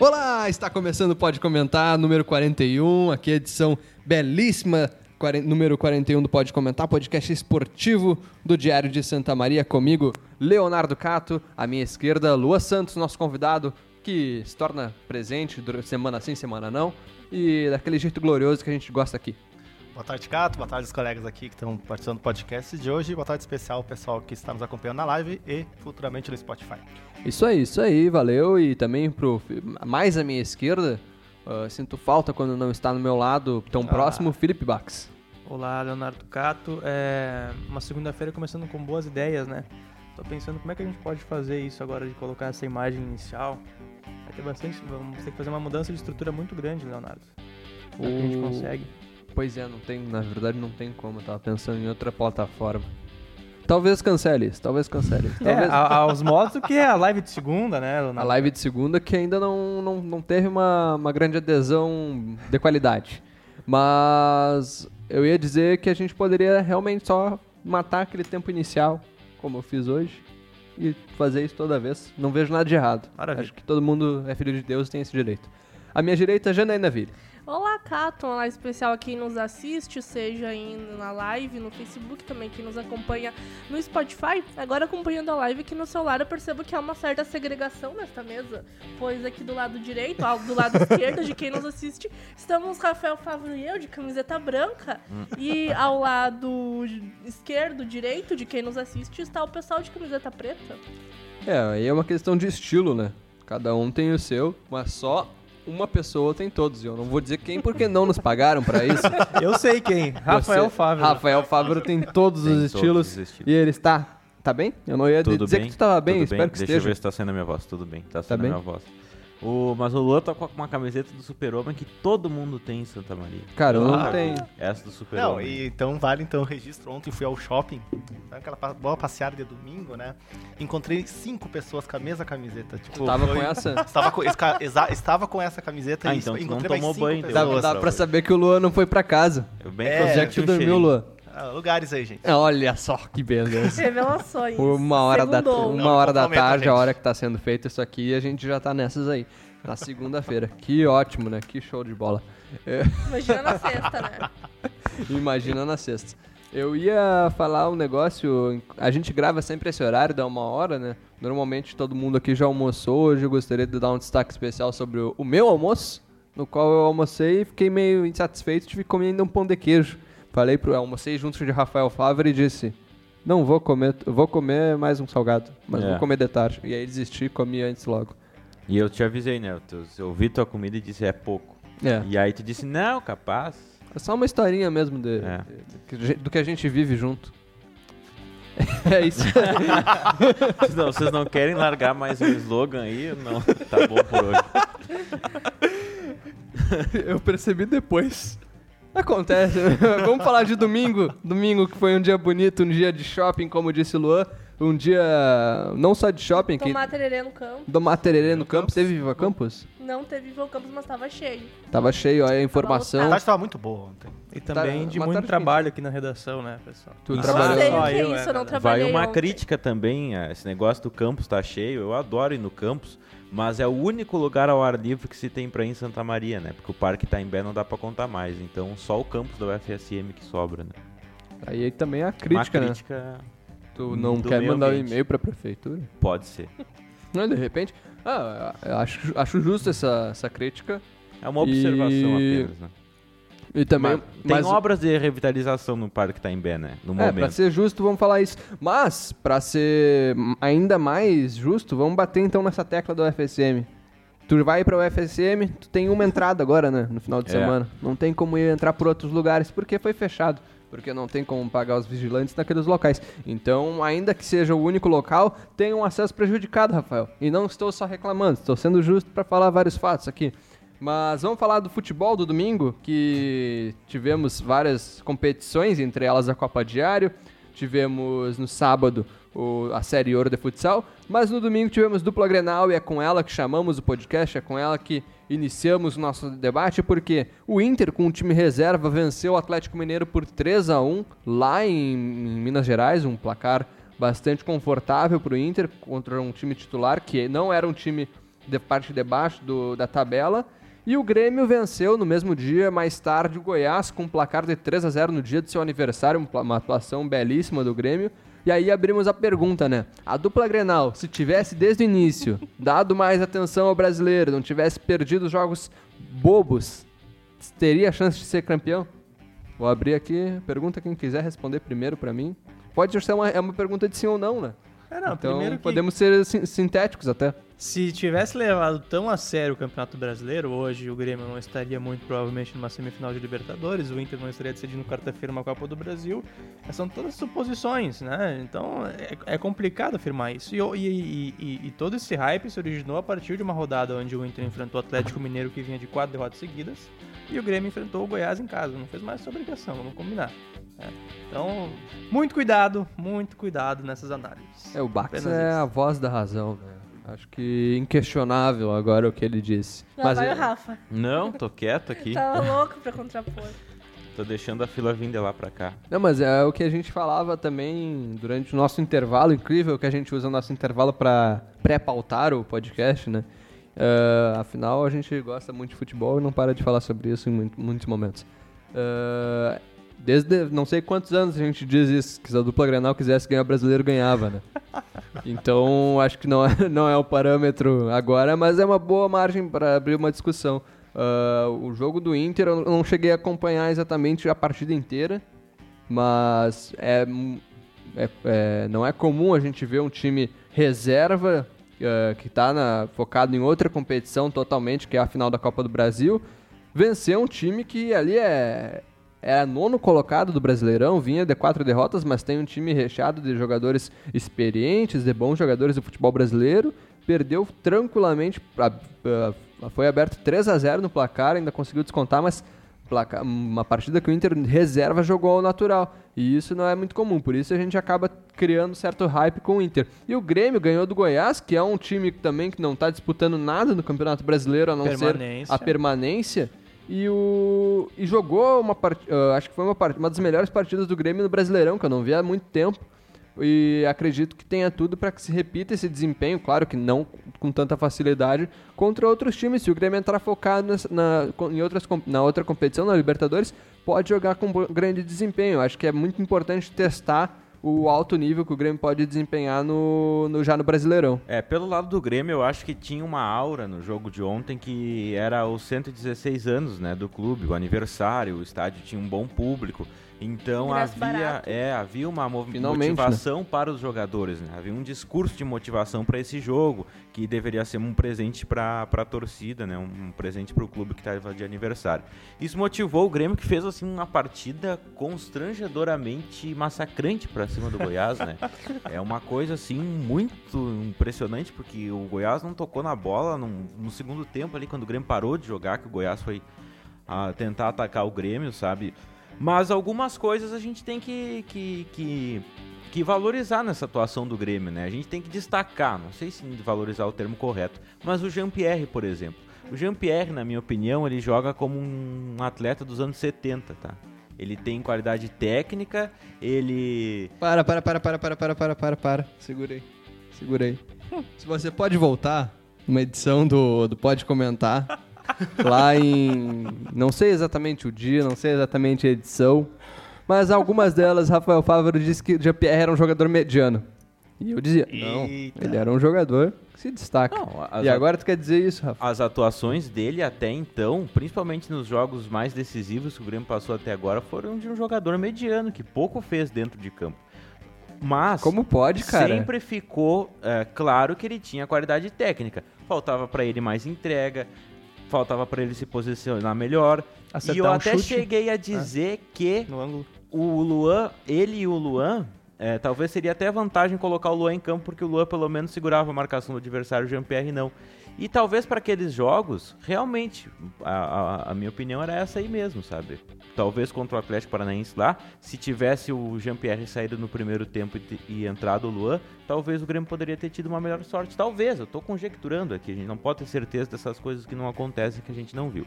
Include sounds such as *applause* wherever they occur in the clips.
Olá, está começando o Pode Comentar, número 41, aqui é a edição belíssima, número 41 do Pode Comentar, podcast esportivo do Diário de Santa Maria, comigo, Leonardo Cato, à minha esquerda, Lua Santos, nosso convidado, que se torna presente semana sim, semana não, e daquele jeito glorioso que a gente gosta aqui. Boa tarde, Cato. Boa tarde, os colegas aqui que estão participando do podcast de hoje. Boa tarde especial ao pessoal que está nos acompanhando na live e futuramente no Spotify. Isso aí, isso aí, valeu. E também pro mais à minha esquerda, ah, sinto falta quando não está no meu lado tão próximo, Felipe Bax. Olá, Leonardo Cato. É uma segunda-feira começando com boas ideias, né? Tô pensando como é que a gente pode fazer isso agora de colocar essa imagem inicial. Vai ter bastante, vamos ter que fazer uma mudança de estrutura muito grande, Leonardo. Será que a gente O- consegue? Pois é, não tem, na verdade não tem como, eu tava pensando em outra plataforma. Talvez cancele isso, talvez cancele isso. É, Talvez a- aos modos do que é a live de segunda, né, a live de segunda que ainda não, não, não teve uma, uma grande adesão de qualidade. Mas eu ia dizer que a gente poderia realmente só matar aquele tempo inicial, como eu fiz hoje, e fazer isso toda vez. Não vejo nada de errado. Maravilha. Acho que todo mundo é filho de Deus e tem esse direito. À minha direita, Janaína Ville. Olá, Cato, live especial a quem nos assiste, seja aí na live, no Facebook também, quem nos acompanha no Spotify. Agora acompanhando a live aqui no celular, eu percebo que há uma certa segregação nesta mesa, pois aqui do lado direito, do lado esquerdo de quem nos assiste, estamos Rafael Favre e eu, de camiseta branca, e ao lado esquerdo, direito de quem nos assiste, está o pessoal de camiseta preta. É, aí é uma questão de estilo, né? Cada um tem o seu, mas só uma pessoa tem todos. E eu não vou dizer quem, porque não nos pagaram pra isso. *laughs* Eu sei quem. Rafael Você- Fábio. Rafael Fábio tem todos Tem os todos estilos. os estilos. E ele está. Tá bem? Eu não ia Tudo dizer bem? que tu tava bem, espero que Deixa esteja. eu ver se tá sendo a minha voz. Tudo bem, tá sendo bem? a minha voz. O, mas o Luan tá com uma camiseta do Super-Homem que todo mundo tem em Santa Maria. Cara, eu não tenho. Essa do Não, Super-Homem. e então vale então o registro. Ontem fui ao shopping, sabe aquela boa passeada de domingo, né? Encontrei cinco pessoas com a mesma camiseta. Tipo, Tu tava foi- com essa? *laughs* Estava com, estava com essa camiseta Ah, e então tu não encontrei mais tomou cinco banho, então. Dá, pessoas. dá pra saber que o Luan não foi pra casa. Eu bem É, é que tu dormiu, cheirinho. Luan? Ah, lugares aí, gente. Olha só que beleza. Revelações. Uma hora, da, Segundou. uma Não hora da tarde, a gente. hora que tá sendo feito isso aqui, a gente já tá nessas aí. Na segunda-feira. Que ótimo, né? Que show de bola. É, Imagina na sexta, né? *laughs* imagina na sexta. Eu ia falar um negócio. A gente grava sempre esse horário, dá uma hora, né? Normalmente todo mundo aqui já almoçou. Hoje eu gostaria de dar um destaque especial sobre o, o meu almoço, no qual eu almocei e fiquei meio insatisfeito. Tive que comer ainda um pão de queijo. Falei pro. Almocei junto de Rafael Favre e disse: Não vou comer, vou comer mais um salgado, mas É. vou comer de tarde. E aí desisti e comi antes logo. E eu te avisei, né? Eu, te- eu vi tua comida e disse é pouco. É. E aí tu disse, não, capaz. É só uma historinha mesmo de, É. de- do que a gente vive junto. *laughs* É isso. *laughs* Não, vocês não querem largar mais um slogan aí? Não, tá bom por hoje. Eu percebi depois. Acontece. *laughs* Vamos falar de domingo. Domingo que foi um dia bonito, um dia de shopping, como disse o Luan. Um dia não só de shopping, que Tomar tererê no campo. do tererê no campus. Teve Viva Campus? Não teve Viva Campus, mas tava cheio. Tava cheio, ó, a A informação. tarde estava muito boa ontem. E também Tá, de muito trabalho aqui na redação, né, pessoal? Tu Isso trabalhou- Não só que é eu, isso, eu não né? trabalhei Vai uma ontem. crítica também, a esse negócio do campus tá cheio. Eu adoro ir no campus, mas é o único lugar ao ar livre que se tem pra ir em Santa Maria, né? Porque o Parque Itaimbé não dá pra contar mais. Então só o campus da UFSM que sobra, né? Aí também a crítica, uma né? crítica Tu não quer mandar um ambiente. e-mail pra prefeitura? pode ser. *laughs* Não, de repente. Ah, eu acho, acho justo essa, essa crítica. É uma observação E- apenas, né? E também. Mas tem mas- obras de revitalização no Parque Itaimbé, né? No É, pra momento. ser justo, vamos falar isso. Mas, pra ser ainda mais justo, vamos bater então nessa tecla do UFSM. Tu vai pra UFSM, tu tem uma entrada agora, né? No final de É. semana. Não tem como ir entrar por outros lugares, porque foi fechado. Porque não tem como pagar os vigilantes naqueles locais. Então, ainda que seja o único local, tem um acesso prejudicado, Rafael. E não estou só reclamando, estou sendo justo pra falar vários fatos aqui. Mas vamos falar do futebol do domingo, que tivemos várias competições, entre elas a Copa Diário. Tivemos no sábado o- a Série Ouro de Futsal, mas no domingo tivemos dupla Grenal e é com ela que chamamos o podcast, é com ela que iniciamos o nosso debate, porque o Inter, com o time reserva, venceu o Atlético Mineiro por 3 a 1 lá em, em Minas Gerais, um placar bastante confortável para o Inter contra um time titular que não era um time de parte de baixo do, da tabela. E o Grêmio venceu no mesmo dia, mais tarde, o Goiás com um placar de 3 a 0 no dia do seu aniversário, uma atuação belíssima do Grêmio. E aí abrimos a pergunta, né? A dupla Grenal, se tivesse desde o início dado mais atenção ao brasileiro, não tivesse perdido os jogos bobos, teria a chance de ser campeão? Vou abrir aqui, pergunta quem quiser responder primeiro pra mim. Pode ser uma, é uma pergunta de sim ou não, né? É, não, então primeiro que podemos ser sin- sintéticos até. Se tivesse levado tão a sério o Campeonato Brasileiro, hoje o Grêmio não estaria muito provavelmente numa semifinal de Libertadores, o Inter não estaria decidindo quarta-feira uma Copa do Brasil. São todas suposições, né? Então é, é complicado afirmar isso. E, e- e- e- todo esse hype se originou a partir de uma rodada onde o Inter enfrentou o Atlético Mineiro que vinha de quatro derrotas seguidas e o Grêmio enfrentou o Goiás em casa. Não fez mais sua obrigação, vamos combinar. né? Então, muito cuidado, muito cuidado nessas análises. É, o Bax é a voz da razão, né? Acho que inquestionável agora o que ele disse. Lá vai é- o Rafa. Não, tô quieto aqui. Tava louco pra contrapor. *laughs* Tô deixando a fila vir de lá pra cá. Não, mas é o que a gente falava também durante o nosso intervalo, incrível que a gente usa o nosso intervalo para pré-pautar o podcast, né? Ah, afinal, a gente gosta muito de futebol e não para de falar sobre isso em muito- muitos momentos. Ah, desde não sei quantos anos a gente diz isso, que se a dupla Grenal quisesse ganhar o brasileiro, ganhava, né? *laughs* Então, acho que não é, não é o parâmetro agora, mas é uma boa margem para abrir uma discussão. Ah, o jogo do Inter eu não cheguei a acompanhar exatamente a partida inteira, mas é, é- é- não é comum a gente ver um time reserva ah, que está focado em outra competição totalmente, que é a final da Copa do Brasil, vencer um time que ali é era nono colocado do Brasileirão, vinha de quatro derrotas, mas tem um time recheado de jogadores experientes, de bons jogadores do futebol brasileiro. Perdeu tranquilamente, a- a- foi aberto 3 a 0 no placar, ainda conseguiu descontar, mas uma partida que o Inter reserva jogou ao natural. E isso não é muito comum, por isso a gente acaba criando certo hype com o Inter. E o Grêmio ganhou do Goiás, que é um time também que não está disputando nada no Campeonato Brasileiro, a não ser a permanência. E, o, e jogou uma partida, acho que foi uma, part- uma das melhores partidas do Grêmio no Brasileirão, que eu não vi há muito tempo. E acredito que tenha tudo para que se repita esse desempenho, claro que não com tanta facilidade, contra outros times. Se o Grêmio entrar focado nessa- na, em outras, na outra competição, na Libertadores, pode jogar com grande desempenho. Acho que é muito importante testar o alto nível que o Grêmio pode desempenhar no, no- já no Brasileirão. É, pelo lado do Grêmio, eu acho que tinha uma aura no jogo de ontem que era os 116 anos, né, do clube, o aniversário, o estádio tinha um bom público. Então Ingresso havia, barato. é, havia uma Finalmente, motivação para os jogadores, né? Havia um discurso de motivação para esse jogo, que deveria ser um presente para a torcida, né? Um, presente para o clube que estava de aniversário. Isso motivou o Grêmio que fez assim uma partida constrangedoramente massacrante para cima do *laughs* Goiás, né? É uma coisa assim muito impressionante porque o Goiás não tocou na bola num- no segundo tempo ali quando o Grêmio parou de jogar, que o Goiás foi a tentar atacar o Grêmio, sabe? Mas algumas coisas a gente tem que, que, que, que valorizar nessa atuação do Grêmio, né? A gente tem que destacar, não sei se valorizar o termo correto, mas o Jean-Pierre, por exemplo. O Jean-Pierre, na minha opinião, ele joga como um atleta dos anos 70, tá? Ele tem qualidade técnica, ele Para, para, para, para, para, para, para, para, para. Segurei. Segurei. *laughs* Se você pode voltar, uma edição do, do Pode Comentar, lá em. Não sei exatamente o dia, não sei exatamente a edição, mas algumas delas, Rafael Fávaro disse que o Jean-Pierre era um jogador mediano. E eu dizia, não, Eita. ele era um jogador que se destaca. Não, e agora tu quer dizer isso, Rafa? As atuações dele até então, principalmente nos jogos mais decisivos que o Grêmio passou até agora, foram de um jogador mediano, que pouco fez dentro de campo. Mas Como pode, cara? sempre ficou é, claro que ele tinha qualidade técnica. Faltava pra ele mais entrega, faltava pra ele se posicionar melhor. Acertar e eu um até chute. cheguei a dizer que No ângulo. o Luan, ele e o Luan, é, talvez seria até vantagem colocar o Luan em campo, porque o Luan pelo menos segurava a marcação do adversário, o Jean-Pierre não. E talvez para aqueles jogos, realmente, a, a- a minha opinião era essa aí mesmo, sabe? Talvez contra o Atlético Paranaense lá, se tivesse o Jean-Pierre saído no primeiro tempo e, e entrado o Luan, talvez o Grêmio poderia ter tido uma melhor sorte. Talvez, eu tô conjecturando aqui, a gente não pode ter certeza dessas coisas que não acontecem que a gente não viu.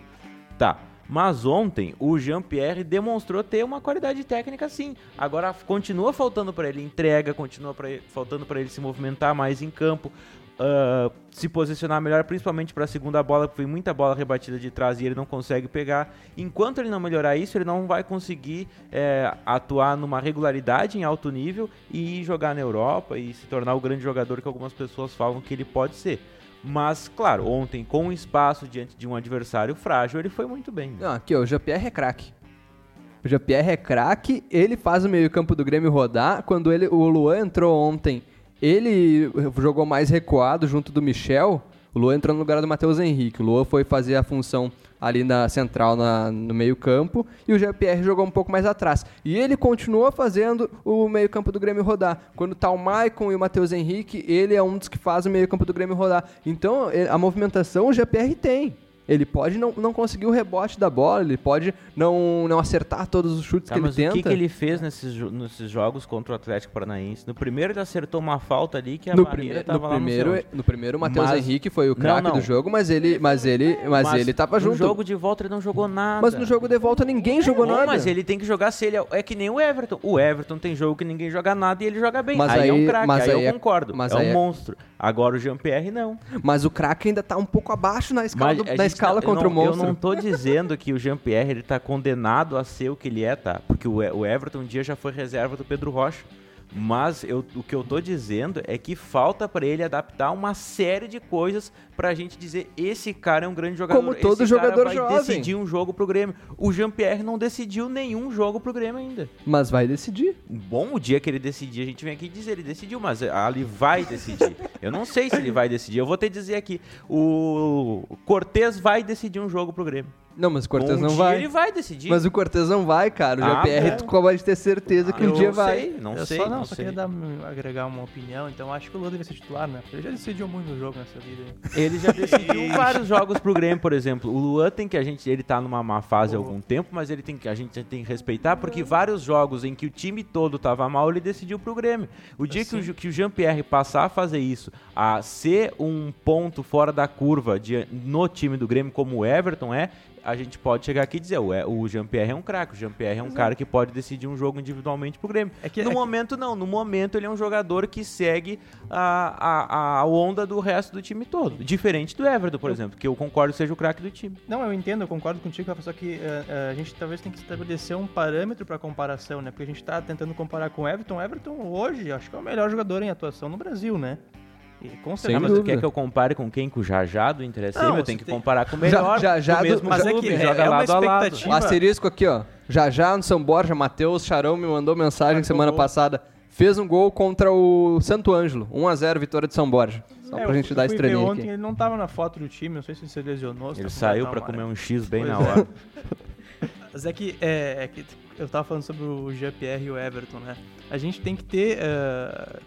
Tá. Mas ontem o Jean-Pierre demonstrou ter uma qualidade técnica sim. Agora continua faltando para ele entrega, continua pra ele- faltando para ele se movimentar mais em campo. ah, se posicionar melhor, principalmente para a segunda bola, porque foi muita bola rebatida de trás e ele não consegue pegar. Enquanto ele não melhorar isso, ele não vai conseguir é, atuar numa regularidade em alto nível e jogar na Europa e se tornar o grande jogador que algumas pessoas falam que ele pode ser. Mas, claro, ontem, com espaço diante de um adversário frágil, ele foi muito bem. Não, aqui, ó, o Jean-Pierre é craque. O Jean-Pierre é craque, ele faz o meio-campo do Grêmio rodar. Quando ele, o Luan entrou ontem, ele jogou mais recuado junto do Michel. O Luan entrou no lugar do Matheus Henrique. O Luan foi fazer a função ali na central, na- no meio-campo, e o Jean-Pierre jogou um pouco mais atrás. E ele continua fazendo o meio-campo do Grêmio rodar. Quando tá o Maicon e o Matheus Henrique, ele é um dos que faz o meio-campo do Grêmio rodar. Então, ele- a movimentação o Jean-Pierre tem. Ele pode não, não conseguir o rebote da bola, ele pode não, não acertar todos os chutes Tá, que ele mas tenta. o que, que ele fez nesses, nesses jogos contra o Atlético Paranaense? No primeiro ele acertou uma falta ali que a no, barreira tava no lá no primeiro, céu. no primeiro, o Matheus Mas- Henrique foi o craque do jogo, mas ele, mas ele, mas, ele tava no junto. jogo de volta ele não jogou nada. Mas no jogo de volta ninguém jogou Não, nada. mas ele tem que jogar se ele é, é que nem o Everton. O Everton tem jogo que ninguém joga nada e ele joga bem. Mas aí, é aí- um craque, mas aí, aí eu é- concordo. mas é um é- monstro. Agora o Jean-Pierre não. Mas o craque ainda tá um pouco abaixo na escala, Mas do- a na gente escala não- contra não- o monstro. Eu não tô dizendo que o Jean-Pierre ele tá condenado a ser o que ele é, tá? Porque o, o Everton um dia já foi reserva do Pedro Rocha. Mas eu- o que eu tô dizendo é que falta pra ele adaptar uma série de coisas pra gente dizer esse cara é um grande jogador. Como todo esse jogador vai jovem. decidir um jogo pro Grêmio. O Jean-Pierre não decidiu nenhum jogo pro Grêmio ainda. Mas vai decidir. Bom, o dia que ele decidir, a gente vem aqui dizer, ele decidiu, mas ali vai decidir. *laughs* Eu não sei se ele vai decidir. Eu vou te dizer aqui, o Cortez vai decidir um jogo pro Grêmio. Não, mas o Cortez um não dia vai. ele vai decidir. Mas o Cortez não vai, cara. O Ah, JPR, bom. tu pode ter certeza que Ah, um eu dia não vai. sei, não eu sei, só não, não só sei. queria dar, agregar uma opinião, então acho que o Lula deve ser titular, né? Porque ele já decidiu muito no jogo nessa vida. aí. Ele já decidiu *laughs* vários jogos pro Grêmio, por exemplo. O Luan tem que a gente, ele tá numa má fase há algum tempo, mas ele tem que a gente tem que respeitar porque vários jogos em que o time todo tava mal, ele decidiu pro Grêmio. O dia que o, que o Jean-Pierre passar a fazer isso, a ser um ponto fora da curva de- no time do Grêmio como o Everton é, a gente pode chegar aqui e dizer, o, E- o Jean-Pierre é um craque, o Jean-Pierre é um cara que pode decidir um jogo individualmente pro Grêmio. É que- no é que- momento não, no momento ele é um jogador que segue a, a, a onda do resto do time todo. Diferente do Everton, por exemplo, que eu concordo que seja o craque do time. Não, eu entendo, eu concordo contigo, só que eh, a gente talvez tenha que estabelecer um parâmetro para comparação, né? Porque a gente tá tentando comparar com o Everton. O Everton hoje, acho que é o melhor jogador em atuação no Brasil, né? Com Sem certeza. mas tu dúvida. quer que eu compare com quem? Com o Jajá do Interesse? Não, eu tenho que tem- comparar com o *laughs* melhor Já- já do mesmo mas é clube, que é- joga é uma lado a lado. asterisco aqui, ó. Já já no São Borja, Matheus Charão me mandou mensagem Marcou semana gol. passada. Fez um gol contra o Santo Ângelo. 1x0 vitória de São Borja. Só É, pra gente dar estrelinha ontem, aqui. ele não tava na foto do time, não sei se ele se lesionou. se Ele tá saiu pra comer um X bem Pois na é. hora. *laughs* Mas é que, é, é que eu tava falando sobre o GPR e o Everton, né? A gente tem que ter eh,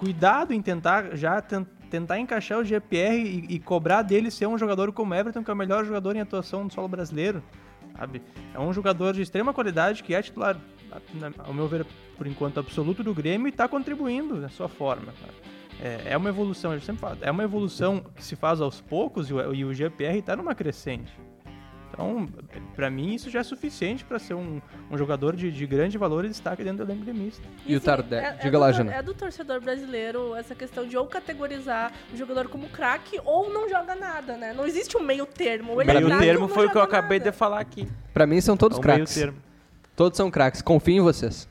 cuidado em tentar já ten- tentar encaixar o GPR e, e cobrar dele ser um jogador como Everton, que é o melhor jogador em atuação no solo brasileiro. Sabe? É um jogador de extrema qualidade que é titular, na- ao meu ver, por enquanto, absoluto do Grêmio e está contribuindo da sua forma. É, é uma evolução, eu sempre falo, é uma evolução que se faz aos poucos e o, e o GPR está numa crescente. Então, pra mim, isso já é suficiente para ser um, um jogador de, de grande valor e destaque dentro do elenco gremista. E o assim, Tardelli? é- é Diga do lá, Jana. É do torcedor brasileiro essa questão de ou categorizar o jogador como craque ou não joga nada, né? Não existe um meio termo. Ele é meio termo foi o que eu joga acabei nada. de falar aqui. Pra mim são todos É o meio craques. termo. Todos são craques. Confio em vocês.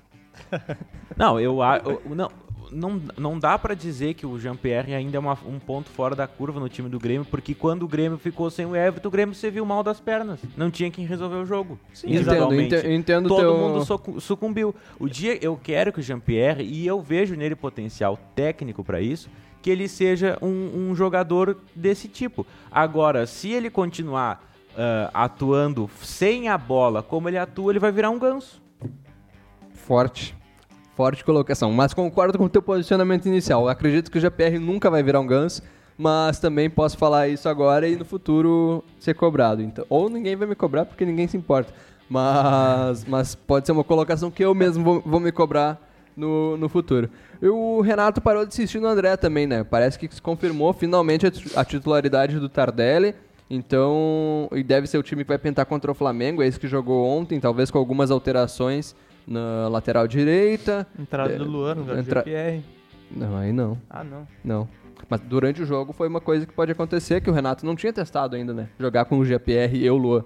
*laughs* Não, eu, eu- não, não, não dá pra dizer que o Jean-Pierre ainda é uma- um ponto fora da curva no time do Grêmio, porque quando o Grêmio ficou sem o Everton, o Grêmio se viu mal das pernas. Não tinha quem resolver o jogo. Entendo, individualmente. ente- entendo Todo teu- mundo sucumbiu. O dia eu quero que o Jean-Pierre, e eu vejo nele potencial técnico pra isso, que ele seja um, um jogador desse tipo. Agora, se ele continuar ah, atuando sem a bola como ele atua, ele vai virar um ganso. Forte. Forte colocação. Mas concordo com o teu posicionamento inicial. Eu acredito que o GPR nunca vai virar um ganso, mas também posso falar isso agora e no futuro ser cobrado. Então, ou ninguém vai me cobrar porque ninguém se importa. Mas, mas pode ser uma colocação que eu mesmo vou, vou me cobrar no, no futuro. E o Renato parou de insistir no André também, né? Parece que se confirmou finalmente a a titularidade do Tardelli. Então, e deve ser o time que vai pintar contra o Flamengo, é esse que jogou ontem, talvez com algumas alterações na lateral direita. Entrada É, do Luan no entra- GPR. Não, aí não. Ah, não. Não. Mas durante o jogo foi uma coisa que pode acontecer que o Renato não tinha testado ainda, né? Jogar com o GPR e o Lua.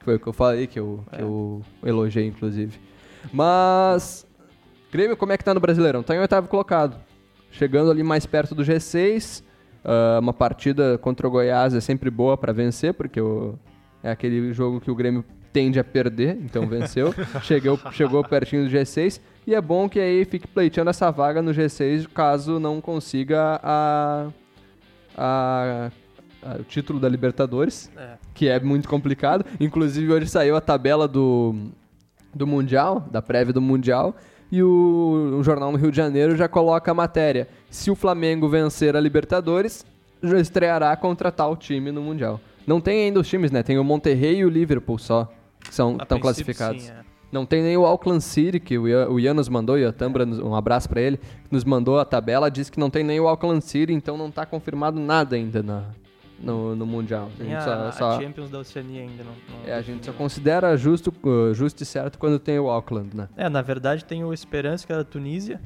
Foi o que eu falei, que eu, que É. eu elogiei, inclusive. Mas. Grêmio, como é que tá no Brasileirão? Tá em oitavo colocado. Chegando ali mais perto do G6. Ah, uma partida contra o Goiás é sempre boa pra vencer, porque o- é aquele jogo que o Grêmio tende a perder, então venceu. *laughs* chegou, chegou pertinho do G6. E é bom que aí fique pleiteando essa vaga no G6 caso não consiga a, a- o título da Libertadores, É. que é muito complicado. Inclusive hoje saiu a tabela do, do Mundial, da prévia do Mundial, e o, o jornal no Rio de Janeiro já coloca a matéria. Se o Flamengo vencer a Libertadores, já estreará contra tal time no Mundial. Não tem ainda os times, né? Tem o Monterrey e o Liverpool só, que são, estão classificados. sim, é. Não tem nem o Auckland City, que o Ian, o Ian nos mandou, e a Tambra, um abraço pra ele, nos mandou a tabela, disse que não tem nem o Auckland City, então não tá confirmado nada ainda na, no, no Mundial. A gente a, só- a só- Champions da Oceania ainda. Não, não é, a gente só considera justo, uh, justo e certo quando tem o Auckland, né? É, na verdade tem o Esperança, que é da Tunísia.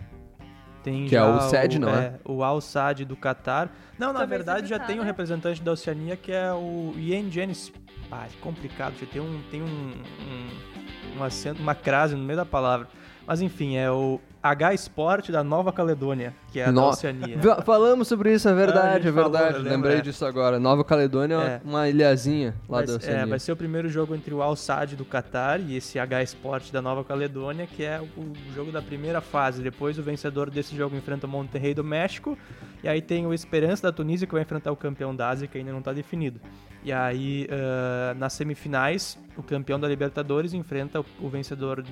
Tem Que é o SAD, não é? O Al Sadd do Catar. Não, na Também verdade já tá, tem o né? representante da Oceania, que é o Ian Jennings. Ah, é complicado, já tem um, tem um, um, um acento, uma crase no meio da palavra. Mas enfim, é o H Sport da Nova Caledônia, que é a No- Oceania. Falamos sobre isso, é Ah, verdade, gente é falou, verdade. lembro, Lembrei é. disso agora. Nova Caledônia é uma- É. uma ilhazinha lá Vai, da é, Oceania. vai ser o primeiro jogo entre o Al Sadd do Catar e esse H Sport da Nova Caledônia, que é o jogo da primeira fase. Depois o vencedor desse jogo enfrenta o Monterrey do México. E aí tem o Esperança da Tunísia que vai enfrentar o campeão da Ásia, que ainda não está definido. E aí, ah, nas semifinais, o campeão da Libertadores enfrenta o vencedor.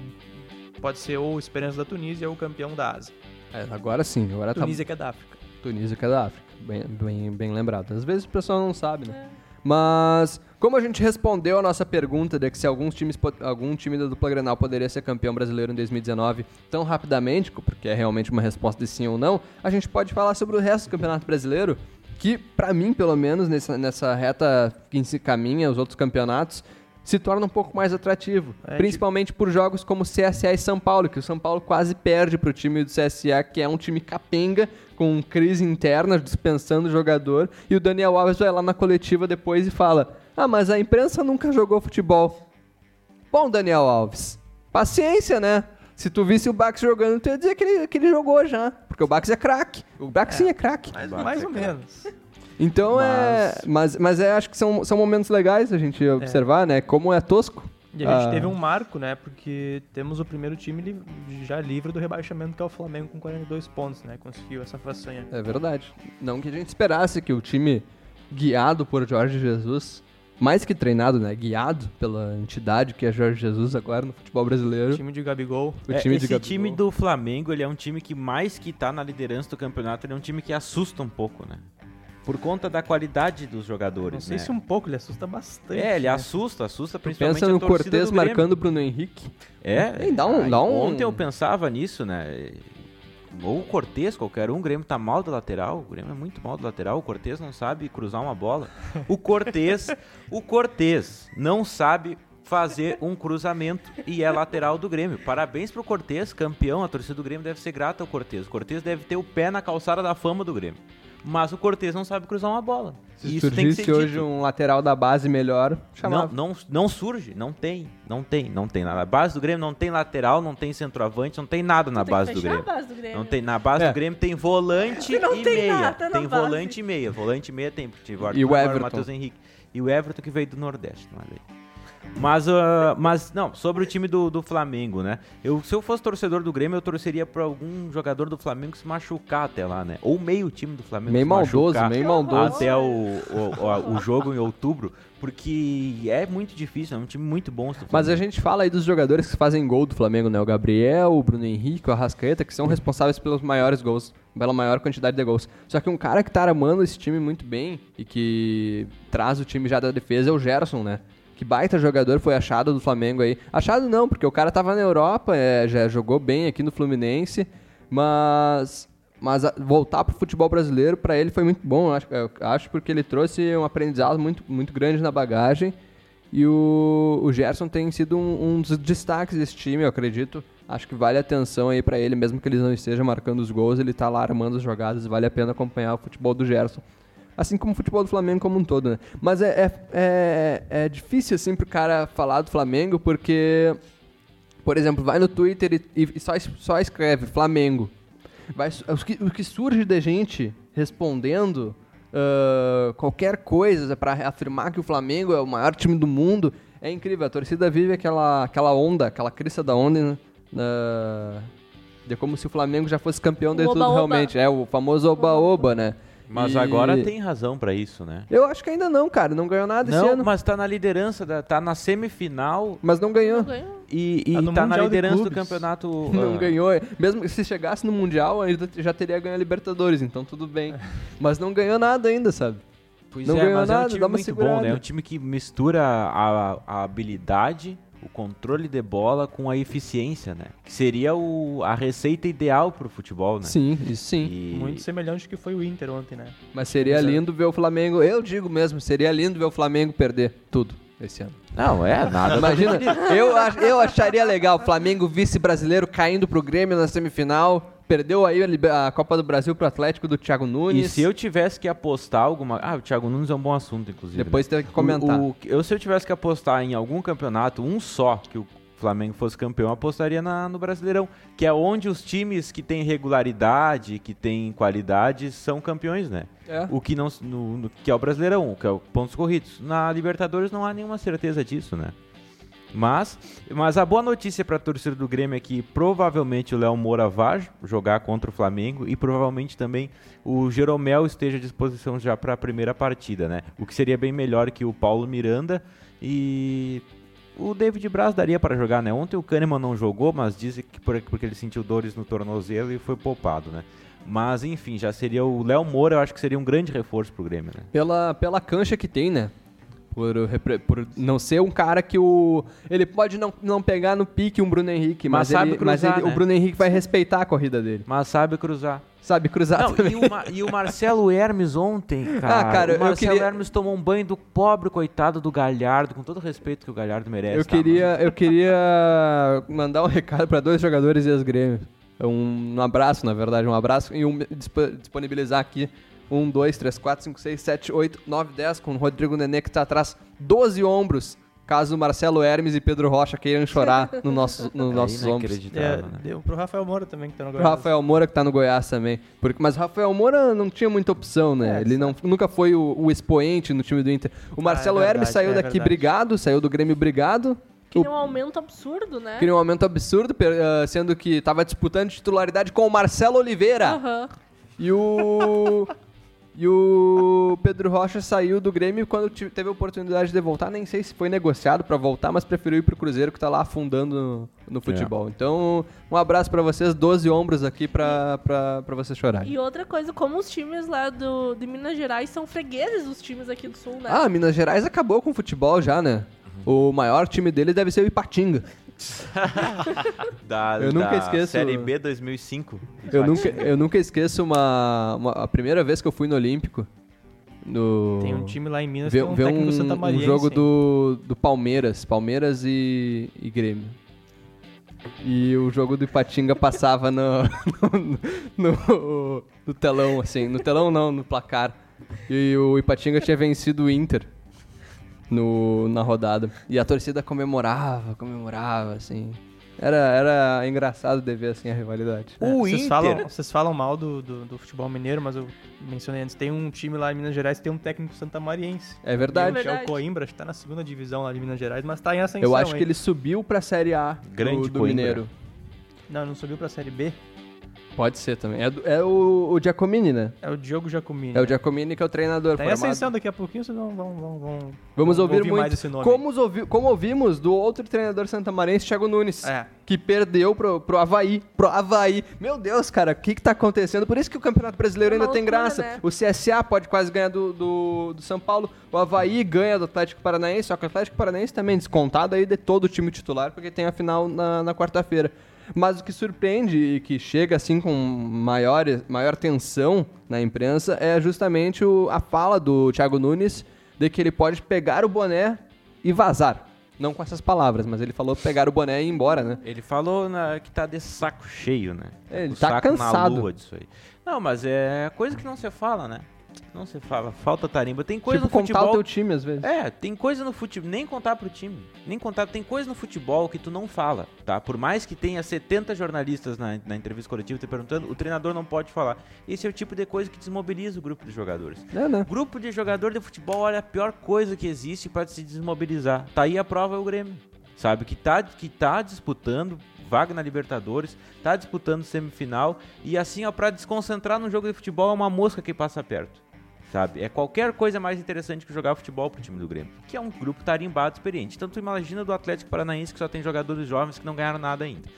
Pode ser ou o Esperança da Tunísia ou o campeão da Ásia. É, agora sim, agora tá Tunísia que é da África. Tunísia que é da África. Bem, bem, bem lembrado. Às vezes o pessoal não sabe, né? Mas, como a gente respondeu a nossa pergunta de que se alguns times, algum time da dupla Grenal poderia ser campeão brasileiro em 2019 tão rapidamente, porque é realmente uma resposta de sim ou não, a gente pode falar sobre o resto do Campeonato Brasileiro, que, pra mim, pelo menos, nessa, nessa reta que se caminha, os outros campeonatos, se torna um pouco mais atrativo. É, principalmente por jogos como CSA e São Paulo, que o São Paulo quase perde pro time do CSA, que é um time capenga, com crise interna, dispensando o jogador, e o Daniel Alves vai lá na coletiva depois e fala: Ah, mas a imprensa nunca jogou futebol. Bom, Daniel Alves, paciência, né? Se tu visse o Bax jogando, tu ia dizer que ele, que ele jogou já. Porque o Bax é craque. O Bax sim é craque. Mais, Bax mais é ou craque. menos. Então é. Mas, mas é, acho que são, são momentos legais a gente observar, né? Como é tosco. E a gente Ah. teve um marco, né? Porque temos o primeiro time li- já livre do rebaixamento, que é o Flamengo, com 42 pontos, né? Conseguiu essa façanha. É verdade. Não que a gente esperasse que o time guiado por Jorge Jesus, mais que treinado, né? Guiado pela entidade que é Jorge Jesus agora no futebol brasileiro. O time de Gabigol. O É, time de esse Gabigol. time do Flamengo, ele é um time que mais que tá na liderança do campeonato, ele é um time que assusta um pouco, né? Por conta da qualidade dos jogadores, Não sei né? se um pouco, ele assusta bastante. É, ele né? assusta, assusta principalmente Pensa a no torcida Cortez do Grêmio. marcando o Bruno Henrique. É, Ei, dá um- dá um- Ontem eu pensava nisso, né? Ou o Cortez, qualquer um, o Grêmio tá mal do lateral, o Grêmio é muito mal do lateral, o Cortez não sabe cruzar uma bola. O Cortez, o Cortez não sabe fazer um cruzamento e é lateral do Grêmio. Parabéns pro Cortez, campeão, a torcida do Grêmio deve ser grata ao Cortez. O Cortez deve ter o pé na calçada da fama do Grêmio. Mas o Cortez não sabe cruzar uma bola. Se Isso tem que surgisse ser hoje dito. um lateral da base melhor, chamava. Não, não, não surge, não tem, não tem, não tem nada. Na base do Grêmio não tem lateral, não tem centroavante, não tem nada na Tem que base do a base do Grêmio. Não tem, na base É. do Grêmio tem volante Não e tem meia. nada na tem base. volante e meia. Volante e meia tem. Tive o E o Everton. Matheus Henrique. E o Everton que veio do Nordeste, não é daí. Mas, ah, mas, não, sobre o time do, do Flamengo, né? Eu, se eu fosse torcedor do Grêmio, eu torceria pra algum jogador do Flamengo se machucar até lá, né? Ou meio time do Flamengo Meio se maldoso, machucar meio maldoso. até o, o, o, o jogo em outubro, porque é muito difícil, é um time muito bom. Mas a gente fala aí dos jogadores que fazem gol do Flamengo, né? O Gabriel, o Bruno Henrique, o Arrascaeta, que são responsáveis pelos maiores gols, pela maior quantidade de gols. Só que um cara que tá armando esse time muito bem e que traz o time já da defesa é o Gerson, né? Que baita jogador foi achado do Flamengo aí. Achado não, porque o cara tava na Europa, é, já jogou bem aqui no Fluminense, mas mas voltar pro futebol brasileiro pra ele foi muito bom, acho, acho porque ele trouxe um aprendizado muito, muito grande na bagagem. E o, o Gerson tem sido um, um dos destaques desse time, eu acredito. Acho que vale atenção aí pra ele, mesmo que ele não esteja marcando os gols, ele tá lá armando as jogadas, vale a pena acompanhar o futebol do Gerson. Assim como o futebol do Flamengo como um todo, né? Mas é, é, é, é difícil, assim, pro cara falar do Flamengo, porque, por exemplo, vai no Twitter e, e só, só escreve Flamengo. Vai, su- o, que, o que surge de gente respondendo ah, qualquer coisa pra afirmar que o Flamengo é o maior time do mundo é incrível. A torcida vive aquela, aquela onda, aquela crista da onda, né? Na- de como se o Flamengo já fosse campeão de O tudo oba-oba. realmente. É o famoso oba-oba, né? Mas E- agora tem razão pra isso, né? Eu acho que ainda não, cara. Não ganhou nada esse Não, ano. mas tá na liderança, da, tá na semifinal Mas não ganhou. Não ganhou. e, e Tá tá na liderança do campeonato. Não ah, ganhou. Mesmo se chegasse no Mundial, ainda já teria ganho a Libertadores, então tudo bem. Mas não ganhou nada ainda, sabe? Pois Não é, ganhou mas é nada, um time dá uma muito segurada. bom, né? É um time que mistura a, a habilidade, o controle de bola com a eficiência, né? Que seria o, a receita ideal pro futebol, né? Sim, isso sim. E- Muito semelhante que foi o Inter ontem, né? Mas seria Exato. lindo ver o Flamengo. Eu digo mesmo, seria lindo ver o Flamengo perder tudo esse ano. Não, é nada. *laughs* Imagina, eu, eu acharia legal o Flamengo vice-brasileiro caindo pro Grêmio na semifinal. Perdeu aí a, Copa do Brasil pro Atlético do Thiago E Nunes. se eu tivesse que apostar alguma. Ah, o Thiago Nunes é um bom assunto, inclusive. Depois né? tem que comentar. O, o- eu, se eu tivesse que apostar em algum campeonato, um só, que o Flamengo fosse campeão, eu apostaria na- no Brasileirão. Que é onde os times que têm regularidade, que têm qualidade, são campeões, né? É. O que não. No, no- que é o Brasileirão, que é o pontos corridos. Na Libertadores não há nenhuma certeza disso, né? Mas, mas a boa notícia para a torcida do Grêmio é que provavelmente o Léo Moura vai jogar contra o Flamengo e provavelmente também o Jeromel esteja à disposição já para a primeira partida, né? O que seria bem melhor que o Paulo Miranda e o David Braz daria para jogar, né? Ontem o Kahneman não jogou, mas dizem que por- porque ele sentiu dores no tornozelo e foi poupado, né? Mas enfim, já seria o Léo Moura, eu acho que seria um grande reforço pro Grêmio, né? Pela, pela cancha que tem, né? Por, repre- por não ser um cara que o. Ele pode não, não pegar no pique um Bruno Henrique, Mas mas, sabe ele, mas cruzar, ele- né? o Bruno Henrique vai respeitar a corrida dele. Mas sabe cruzar. Sabe cruzar Não, também. e, o Ma- e o Marcelo Hermes ontem, cara. Ah, cara, o Marcelo queria- Hermes tomou um banho do pobre coitado do Galhardo, com todo o respeito que o Galhardo merece. Eu tá, queria, eu queria mandar um *laughs* recado para dois jogadores e as Grêmio. Um, um abraço, na verdade, um abraço e um, dispo- disponibilizar aqui um, dois, três, quatro, cinco, seis, sete, oito, nove, dez, com o Rodrigo Nenê que tá atrás, 12 ombros, caso o Marcelo Hermes e Pedro Rocha queiram chorar no nosso, nos *laughs* É nossos ombros. É, né? deu pro Rafael Moura também, que tá no O Goiás. Rafael Moura que tá no Goiás também. Porque, mas o Rafael Moura não tinha muita opção, né? É, Ele não, nunca foi o, o expoente no time do Inter. O Marcelo é Hermes verdade, saiu é daqui verdade. brigado, saiu do Grêmio brigado. Queria um aumento absurdo, né? Queria um aumento absurdo, ah, sendo que estava disputando titularidade com o Marcelo Oliveira. Aham. E o. E o Pedro Rocha saiu do Grêmio quando teve a oportunidade de voltar. Nem sei se foi negociado pra voltar, mas preferiu ir pro Cruzeiro que tá lá afundando no, no futebol. Então, um abraço pra vocês, 12 ombros aqui pra vocês chorarem. E outra coisa, como os times lá do, de Minas Gerais são fregueses dos times aqui do Sul, né? Ah, Minas Gerais acabou com o futebol já, né? O maior time dele deve ser o Ipatinga. *laughs* Da, Eu nunca da esqueço- Série B 2005. Eu nunca, eu nunca esqueço uma, uma- a primeira vez que eu fui no Olímpico. No, Tem um time lá em Minas ver, que é um um, Santa um jogo do, do Palmeiras, Palmeiras e, e Grêmio. E o jogo do Ipatinga passava no, *laughs* no, no- no telão, assim. No telão não, no placar. E o Ipatinga tinha vencido o Inter no, na rodada. E a torcida comemorava, comemorava, assim. Era, era engraçado de ver assim a rivalidade. O vocês Inter- Falam, vocês falam mal do, do, do futebol mineiro, mas eu mencionei antes, tem um time lá em Minas Gerais que tem um técnico santamariense. É verdade. Que é o. Coimbra, que tá na segunda divisão lá de Minas Gerais, mas tá em ascensão Eu acho que ainda. ele subiu pra Série A Grande do, do. Mineiro. Não, não subiu pra Série B. Pode ser também. É, do- é o, o Giacomini, né? É o Diogo Jacomini. É o Giacomini que é o treinador Tá em formado. ascensão daqui a pouquinho, vocês vão, vão, vão, vão- Vamos vão ouvir, muito. mais esse nome. Como, ouvi, como ouvimos do outro treinador santamarense, Thiago Nunes, É. que perdeu pro, pro Havaí. Pro Havaí. Meu Deus, cara, o que que tá acontecendo? Por isso que o Campeonato Brasileiro É uma ainda tem loucura, graça. né? O CSA pode quase ganhar do, do, do São Paulo. O Havaí ganha do Atlético Paranaense, só que o Atlético Paranaense também descontado aí de todo o time titular, porque tem a final na, na quarta-feira. Mas o que surpreende e que chega assim com maior, maior tensão na imprensa é justamente o- a fala do Thiago Nunes de que ele pode pegar o boné e vazar. Não com essas palavras, mas ele falou pegar o boné e ir embora, né? Ele falou na- que tá de saco cheio, né? Ele o tá saco cansado. na lua disso aí. Não, mas é coisa que não se fala, né? Não se fala. Falta tarimba. Tem coisa tipo, no contar futebol... o teu time às vezes. É, tem coisa no futebol, nem contar pro time, nem contar, tem coisa no futebol que tu não fala, tá? Por mais que tenha 70 jornalistas na, na entrevista coletiva te perguntando, o treinador não pode falar. Esse é o tipo de coisa que desmobiliza o grupo de jogadores. É, né? Grupo de jogador de futebol, olha, a pior coisa que existe para se desmobilizar. Tá aí a prova é o Grêmio, sabe? Que tá, que tá disputando vaga na Libertadores, tá disputando semifinal e assim, ó, pra desconcentrar no jogo de futebol é uma mosca que passa perto. Sabe? É qualquer coisa mais interessante que jogar futebol pro time do Grêmio. Que é um grupo tarimbado, experiente. Tu imagina do Atlético Paranaense que só tem jogadores jovens que não ganharam nada ainda.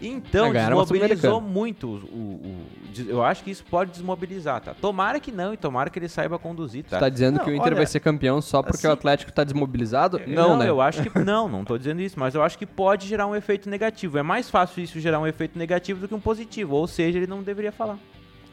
Então, É, desmobilizou muito o, o- o- Eu acho que isso pode desmobilizar, tá? Tomara que não, e tomara que ele saiba conduzir, tá? Tu tá dizendo Não, que o Inter olha, vai ser campeão só porque assim- o Atlético tá desmobilizado? Não, né? eu acho que. Não, não tô dizendo isso, mas eu acho que pode gerar um efeito negativo. É mais fácil isso gerar um efeito negativo do que um positivo. Ou seja, ele não deveria falar.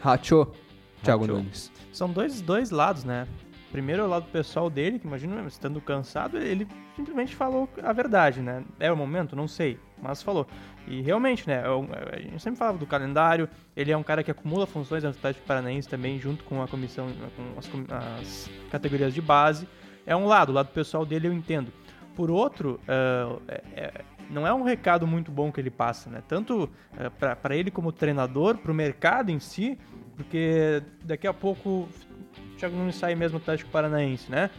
Rachou, Thiago. Nunes. São dois, dois lados, né? Primeiro é o lado pessoal dele, que imagina, estando cansado, ele simplesmente falou a verdade, né? É o momento? Não sei, mas falou. E realmente, né? é um- A gente sempre falava do calendário, ele é um cara que acumula funções no Atlético Paranaense também, junto com a comissão, com as, as categorias de base. É um lado, o lado pessoal dele eu entendo. Por outro, ah, é- é- não é um recado muito bom que ele passa, né? Tanto para ele como treinador, para o mercado em si, porque daqui a pouco o Thiago Nunes sai mesmo do Atlético Paranaense, né?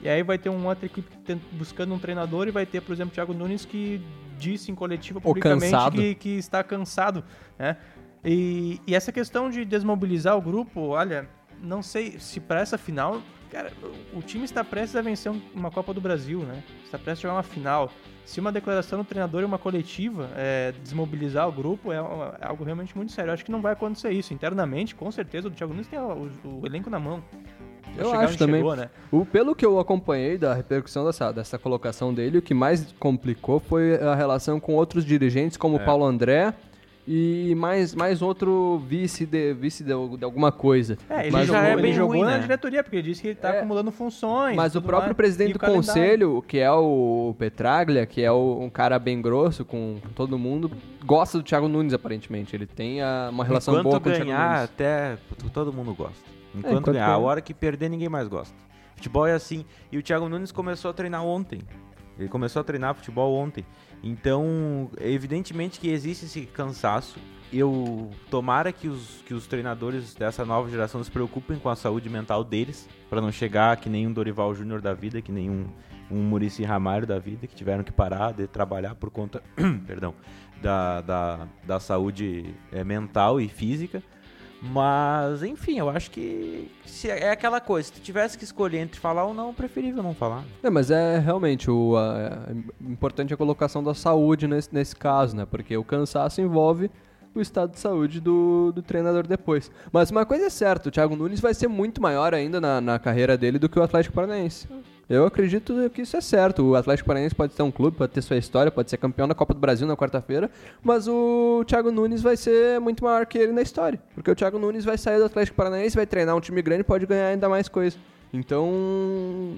E aí vai ter uma outra equipe buscando um treinador e vai ter, por exemplo, o Thiago Nunes que disse em coletiva publicamente que, que está cansado, né? E, e essa questão de desmobilizar o grupo, olha, não sei se para essa final, cara, o time está prestes a vencer um- uma Copa do Brasil, né? Está prestes a jogar uma final. Se uma declaração do treinador e uma coletiva é, desmobilizar o grupo, é, uma- é algo realmente muito sério. Eu acho que não vai acontecer isso. Internamente, com certeza, o Thiago Nunes tem o, o elenco na mão. Eu acho também. chegou, né? O, pelo que eu acompanhei da repercussão dessa, dessa colocação dele, o que mais complicou foi a relação com outros dirigentes, como o Paulo André e mais, mais outro vice de, vice de, de alguma coisa. É, ele Mas jogou, já é ele bem jogou ruim, na né? diretoria, porque ele disse que ele tá É. acumulando funções. Mas o próprio mais. presidente do conselho, que é o Petraglia, que é o- um cara bem grosso com, todo mundo, gosta do Thiago Nunes, aparentemente. Ele tem a- uma relação Enquanto boa com o Thiago ganhar, Nunes. até todo mundo gosta. Enquanto, enquanto ganhar. A ganhar. hora que perder, ninguém mais gosta. Futebol é assim. E o Thiago Nunes começou a treinar ontem. Ele começou a treinar futebol ontem. Então, evidentemente que existe esse cansaço. Eu tomara que os, que os treinadores dessa nova geração se preocupem com a saúde mental deles, para não chegar que nem um Dorival Júnior da vida, que nem um, um Murici Ramalho da vida, que tiveram que parar de trabalhar por conta, *clears throat* perdão, da, da, da saúde eh, mental e física. Mas, enfim, eu acho que se é aquela coisa, se tu tivesse que escolher entre falar ou não, preferível não falar. É, mas é realmente o a- é importante a colocação da saúde nesse, nesse caso, né? Porque o cansaço envolve o estado de saúde do, do treinador depois. Mas uma coisa é certa, o Thiago Nunes vai ser muito maior ainda na, na carreira dele do que o Atlético Paranaense. Eu acredito que isso é certo. O Atlético Paranaense pode ser um clube, pode ter sua história, pode ser campeão da Copa do Brasil na quarta-feira, mas o Thiago Nunes vai ser muito maior que ele na história. Porque o Thiago Nunes vai sair do Atlético Paranaense, vai treinar um time grande e pode ganhar ainda mais coisa. Então,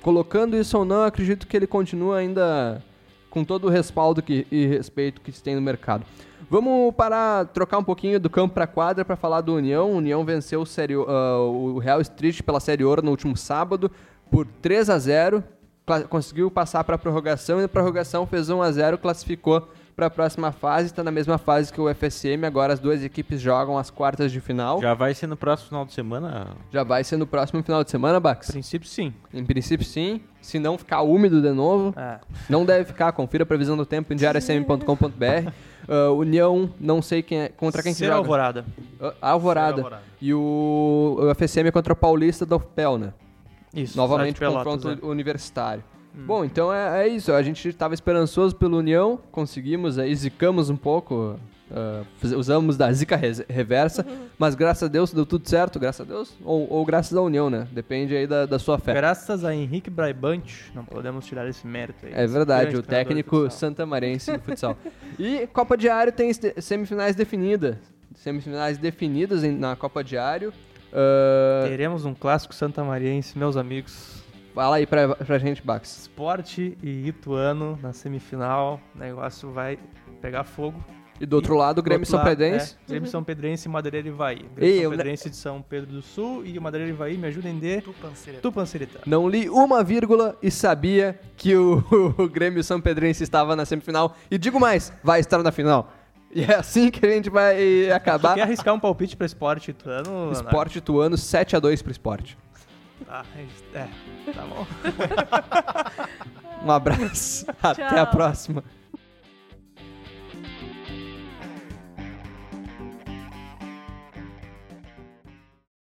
colocando isso ou não, acredito que ele continua ainda com todo o respaldo que- e respeito que se tem no mercado. Vamos parar, trocar um pouquinho do campo para quadra para falar do União. O União venceu o, série, ah, o Real Street pela Série Ouro no último sábado por 3 a 0 Cla- Conseguiu passar para a prorrogação e na prorrogação fez 1 a 0 classificou para a próxima fase. Está na mesma fase que o FSM. Agora as duas equipes jogam as quartas de final. Já, Já vai ser no próximo final de semana. vai ser no próximo final de semana, Bax? princípio, sim. Em princípio, sim. Se não ficar úmido de novo, É. não deve ficar. Confira a previsão do tempo em diariosm.com.br. *laughs* Ah, União, não sei quem é, contra quem que Ser joga. Alvorada. Ah, Alvorada. Ser Alvorada. E o, o FSM é contra o Paulista do FPEL, né? Isso. Novamente Pelotas, confronto é. universitário. Bom, então é, é isso. A gente estava esperançoso pelo União, conseguimos aí, zicamos um pouco, fiz- usamos da zica reversa, mas graças a Deus deu tudo certo, graças a Deus, ou, ou graças à União, né? Depende aí da, da sua fé. Graças a Henrique Braibante, não podemos tirar esse mérito aí. É verdade, o técnico futsal. santamarense de futsal. E Copa Diário tem semifinais definidas. Semifinais definidas em- na Copa Diário. Ah, Teremos um clássico santamariense, meus amigos. Fala aí pra, pra gente, Bax. Esporte e Ituano na semifinal. O negócio vai pegar fogo. E do outro lado, o Grêmio outro São lado, Pedrense. É, Grêmio São Pedrense e Madureira e Ivaí. Grêmio Ei, São Pedrense de São Pedro do Sul e o Madureira e Ivaí me ajudem de Tupanceira. Tupanciretá. Não li uma vírgula e sabia que o, *laughs* o Grêmio São Pedrense estava na semifinal. E digo mais, vai estar na final. E é assim que a gente vai acabar. Quer arriscar um palpite pra esporte? Leonardo? Esporte Ituano 7x2 pro esporte. Ah, é, tá bom. *laughs* Um abraço. Até a próxima.